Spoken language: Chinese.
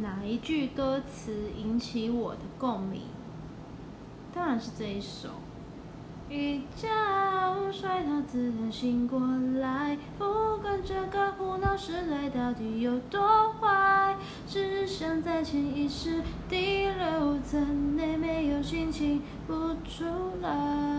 哪一句歌词引起我的共鸣？当然是这一首。一觉睡到自然醒过来，不管这个胡闹时代到底有多坏，只想在潜意识第六层内，没有心情不出来。